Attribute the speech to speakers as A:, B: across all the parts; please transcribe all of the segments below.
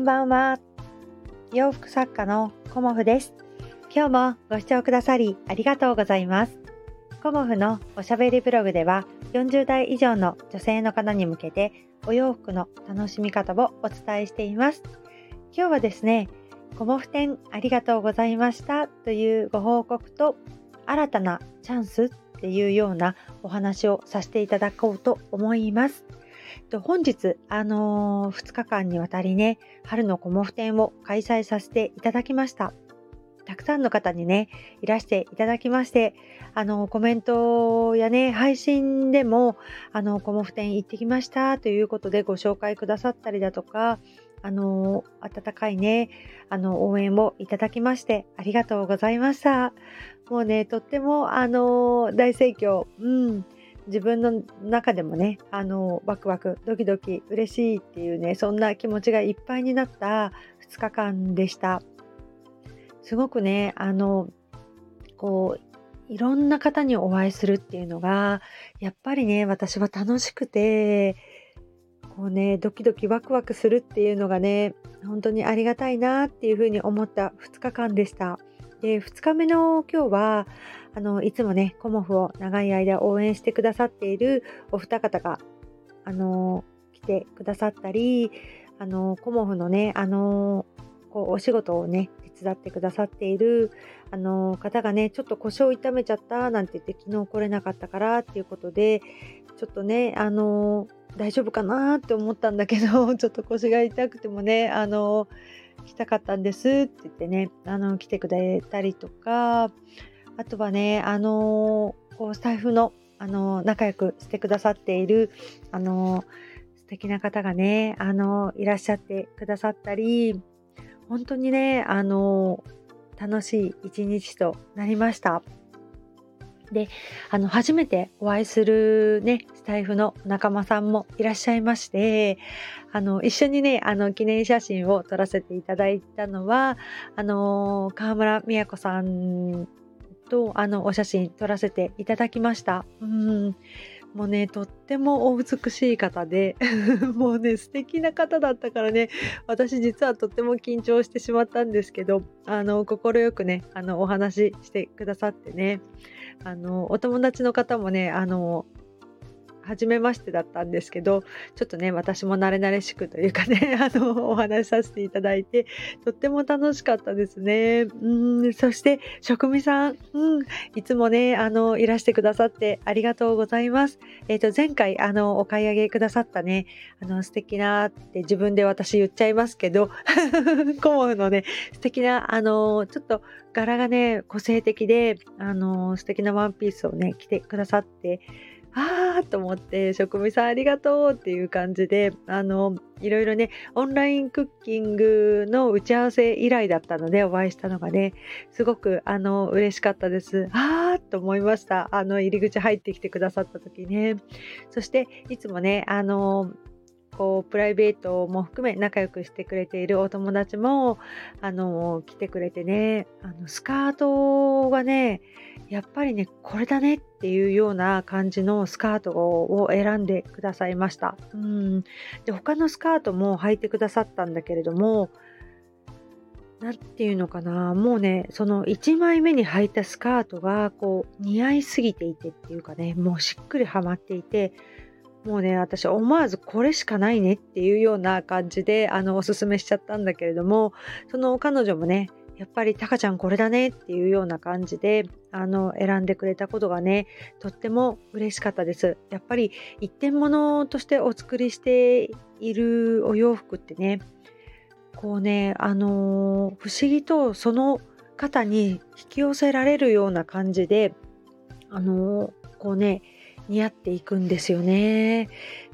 A: んばんは。洋服作家のコモフです。今日もご視聴くださりありがとうございます。コモフのおしゃべりブログでは40代以上の女性の方に向けてお洋服の楽しみ方をお伝えしています。今日はですね、コモフ展ありがとうございましたというご報告と新たなチャンスっていうようなお話をさせていただこうと思います。本日、あのー、2日間にわたりね、春のコモフ展を開催させていただきました。たくさんの方にね、いらしていただきまして、あの、コメントやね、配信でも、あの、コモフ展行ってきましたということでご紹介くださったりだとか、あの、温かいね、あの、応援をいただきまして、ありがとうございました。もうね、とっても、あの、大盛況。うん。自分の中でもねあのワクワクドキドキ嬉しいっていうねそんな気持ちがいっぱいになった2日間でしたすごくねあのこういろんな方にお会いするっていうのがやっぱりね私は楽しくてこうねドキドキワクワクするっていうのがね本当にありがたいなっていうふうに思った2日間でした。で2日目の今日はあのいつもねコモフを長い間応援してくださっているお二方があの来てくださったりあのコモフのねあのこうお仕事をね手伝ってくださっているあの方がねちょっと腰を痛めちゃったなんて言って昨日来れなかったからっていうことでちょっとねあの大丈夫かなって思ったんだけど ちょっと腰が痛くてもねあの来たかったんですって言ってねあの来てくれたりとかあとはねあのこうスタイフのあの仲良くしてくださっているあの素敵な方がねあのいらっしゃってくださったり本当にねあの楽しい一日となりました。であの初めてお会いするねスタイフの仲間さんもいらっしゃいましてあの一緒にねあの記念写真を撮らせていただいたのはあの川村美也子さんとあのお写真撮らせていただきました。うんもうねとってもお美しい方で もうね素敵な方だったからね私実はとっても緊張してしまったんですけどあの快くねあのお話ししてくださってねあのお友達の方もねあの初めましてだったんですけどちょっとね私も慣れ慣れしくというかね あのお話しさせていただいてとっても楽しかったですね。うんそして職味さん、うん、いつもねあのいらしてくださってありがとうございます。えっ、ー、と前回あのお買い上げくださったねあの素敵なって自分で私言っちゃいますけど コモフのね素敵なあのちょっと柄がね個性的であの素敵なワンピースをね着てくださってあーと思って職務さんありがとうっていう感じであのいろいろねオンラインクッキングの打ち合わせ以来だったのでお会いしたのがねすごくあの嬉しかったです。あーと思いました。あの入り口入ってきてくださった時ね。そしていつもねあのこうプライベートも含め仲良くしてくれているお友達もあの来てくれてねあのスカートがねやっぱりねこれだねっていうような感じのスカートを選んでくださいました。うん。で他のスカートも履いてくださったんだけれども何て言うのかなもうねその1枚目に履いたスカートがこう似合いすぎていてっていうかねもうしっくりはまっていてもうね私思わずこれしかないねっていうような感じであのおすすめしちゃったんだけれどもその彼女もねやっぱりタカちゃんこれだねっていうような感じであの選んでくれたことがねとっても嬉しかったです。やっぱり一点物としてお作りしているお洋服ってねこうねあの、不思議とその方に引き寄せられるような感じであの、こうね似合っていくんですよね。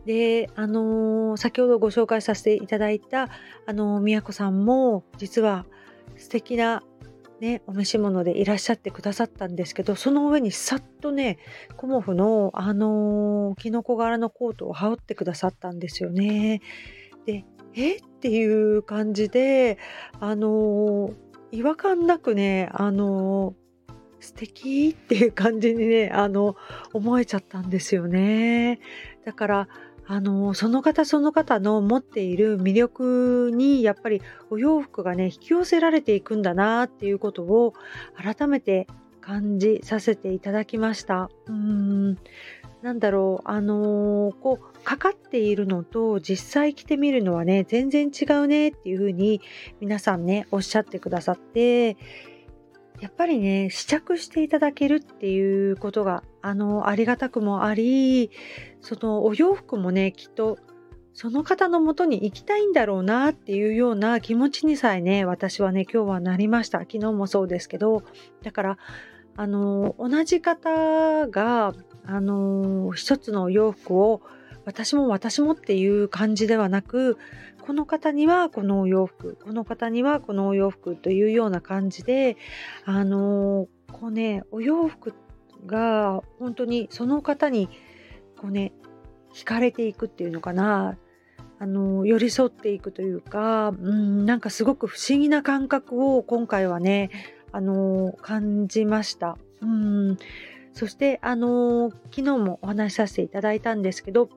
A: で、あのー、先ほどご紹介させていただいた、あのー、宮子さんも実は素敵なね、お召し物でいらっしゃってくださったんですけどその上にさっとねコモフのあのー、キノコ柄のコートを羽織ってくださったんですよね。でえ？っていう感じであのー、違和感なくねあのー素敵っていう感じにねあの思えちゃったんですよねだからあのその方その方の持っている魅力にやっぱりお洋服がね引き寄せられていくんだなっていうことを改めて感じさせていただきました。うーんなんだろうあのー、こうかかっているのと実際着てみるのはね全然違うねっていう風に皆さんねおっしゃってくださってやっぱりね試着していただけるっていうことがあのありがたくもありそのお洋服もねきっとその方のもとに行きたいんだろうなっていうような気持ちにさえね私はね今日はなりました。昨日もそうですけど。だからあの同じ方があの一つのお洋服を私も私もっていう感じではなくこの方にはこのお洋服この方にはこのお洋服というような感じであのこうねお洋服が本当にその方にこうね惹かれていくっていうのかなあの寄り添っていくというか、うん、なんかすごく不思議な感覚を今回はねあの感じました。うんそしてあの昨日もお話しさせていただいたんですけど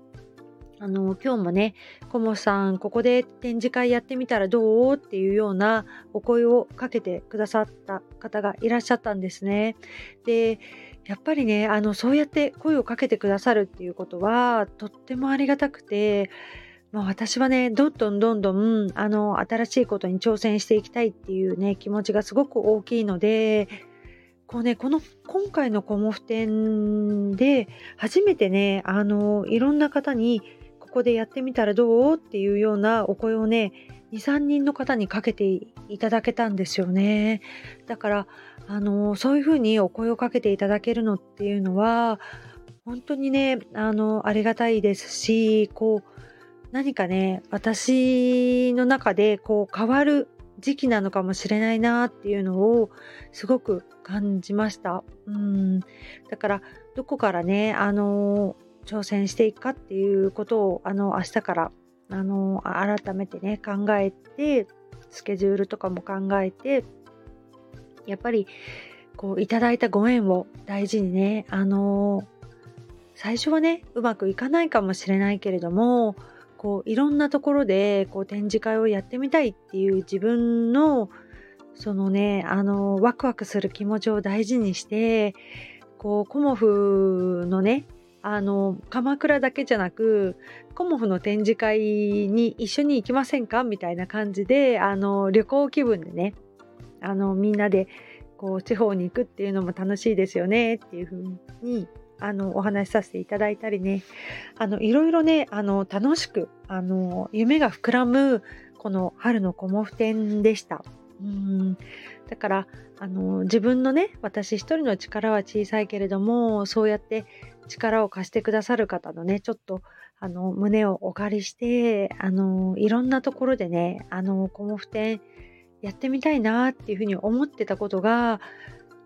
A: あの今日もね、コモさん、ここで展示会やってみたらどう？っていうようなお声をかけてくださった方がいらっしゃったんですね。で、やっぱりね、あのそうやって声をかけてくださるっていうことはとってもありがたくて、まあ、私はね、どんどんどんどんあの新しいことに挑戦していきたいっていうね、気持ちがすごく大きいので、こうね、この今回のコモフ展で初めてね、あのいろんな方にここでやってみたらどうっていうようなお声をね、2、3人の方にかけていただけたんですよね。だから、あのそういうふうにお声をかけていただけるのっていうのは、本当にね、あのありがたいですし、こう、何かね、私の中でこう変わる時期なのかもしれないなっていうのをすごく感じました。うんだからどこからね、あの挑戦していくかっていうことをあの明日からあの改めてね考えてスケジュールとかも考えてやっぱりこういただいたご縁を大事にねあの最初はねうまくいかないかもしれないけれどもこういろんなところでこう展示会をやってみたいっていう自分のそのねあのワクワクする気持ちを大事にしてこうコモフのねあの鎌倉だけじゃなくコモフの展示会に一緒に行きませんかみたいな感じであの旅行気分でねあのみんなでこう地方に行くっていうのも楽しいですよねっていう風にあのお話しさせていただいたりねあのいろいろねあの楽しくあの夢が膨らむこの春のコモフ展でした。うんだからあの自分のね私一人の力は小さいけれどもそうやって力を貸してくださる方のねちょっとあの胸をお借りしてあのいろんなところでねあのコモフ展やってみたいなっていうふうに思ってたことが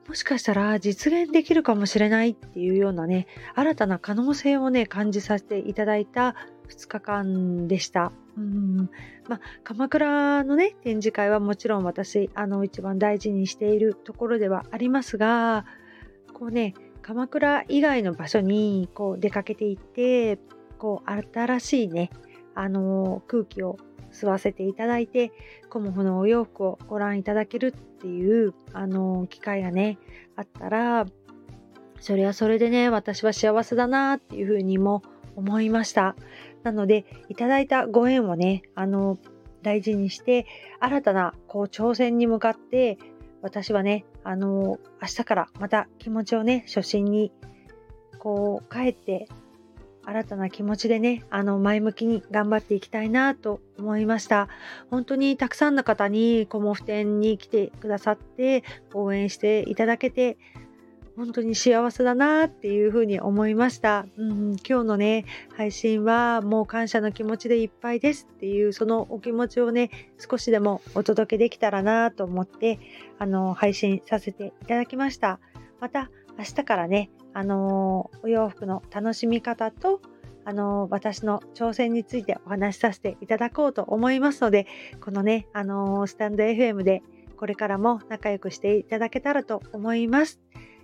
A: もしかしたら実現できるかもしれないっていうようなね新たな可能性をね感じさせていただいた2日間でした。うんまあ、鎌倉のね展示会はもちろん私あの一番大事にしているところではありますがこうね鎌倉以外の場所にこう出かけていってこう新しいねあの空気を吸わせていただいてコモフのお洋服をご覧いただけるっていうあの機会がねあったらそれはそれでね私は幸せだなっていうふうにも思いました。なのでいただいたご縁をねあの大事にして新たなこう挑戦に向かって私はねあの明日からまた気持ちをね初心にこう帰って新たな気持ちでね、あの、前向きに頑張っていきたいなと思いました。本当にたくさんの方にコモフ展に来てくださって、応援していただけて、本当に幸せだなっていうふうに思いました、うん。今日のね、配信はもう感謝の気持ちでいっぱいですっていう、そのお気持ちをね、少しでもお届けできたらなと思って、あの、配信させていただきました。また、明日からね、あのお洋服の楽しみ方とあの私の挑戦についてお話しさせていただこうと思いますのでこのねあのスタンド FM でこれからも仲良くしていただけたらと思います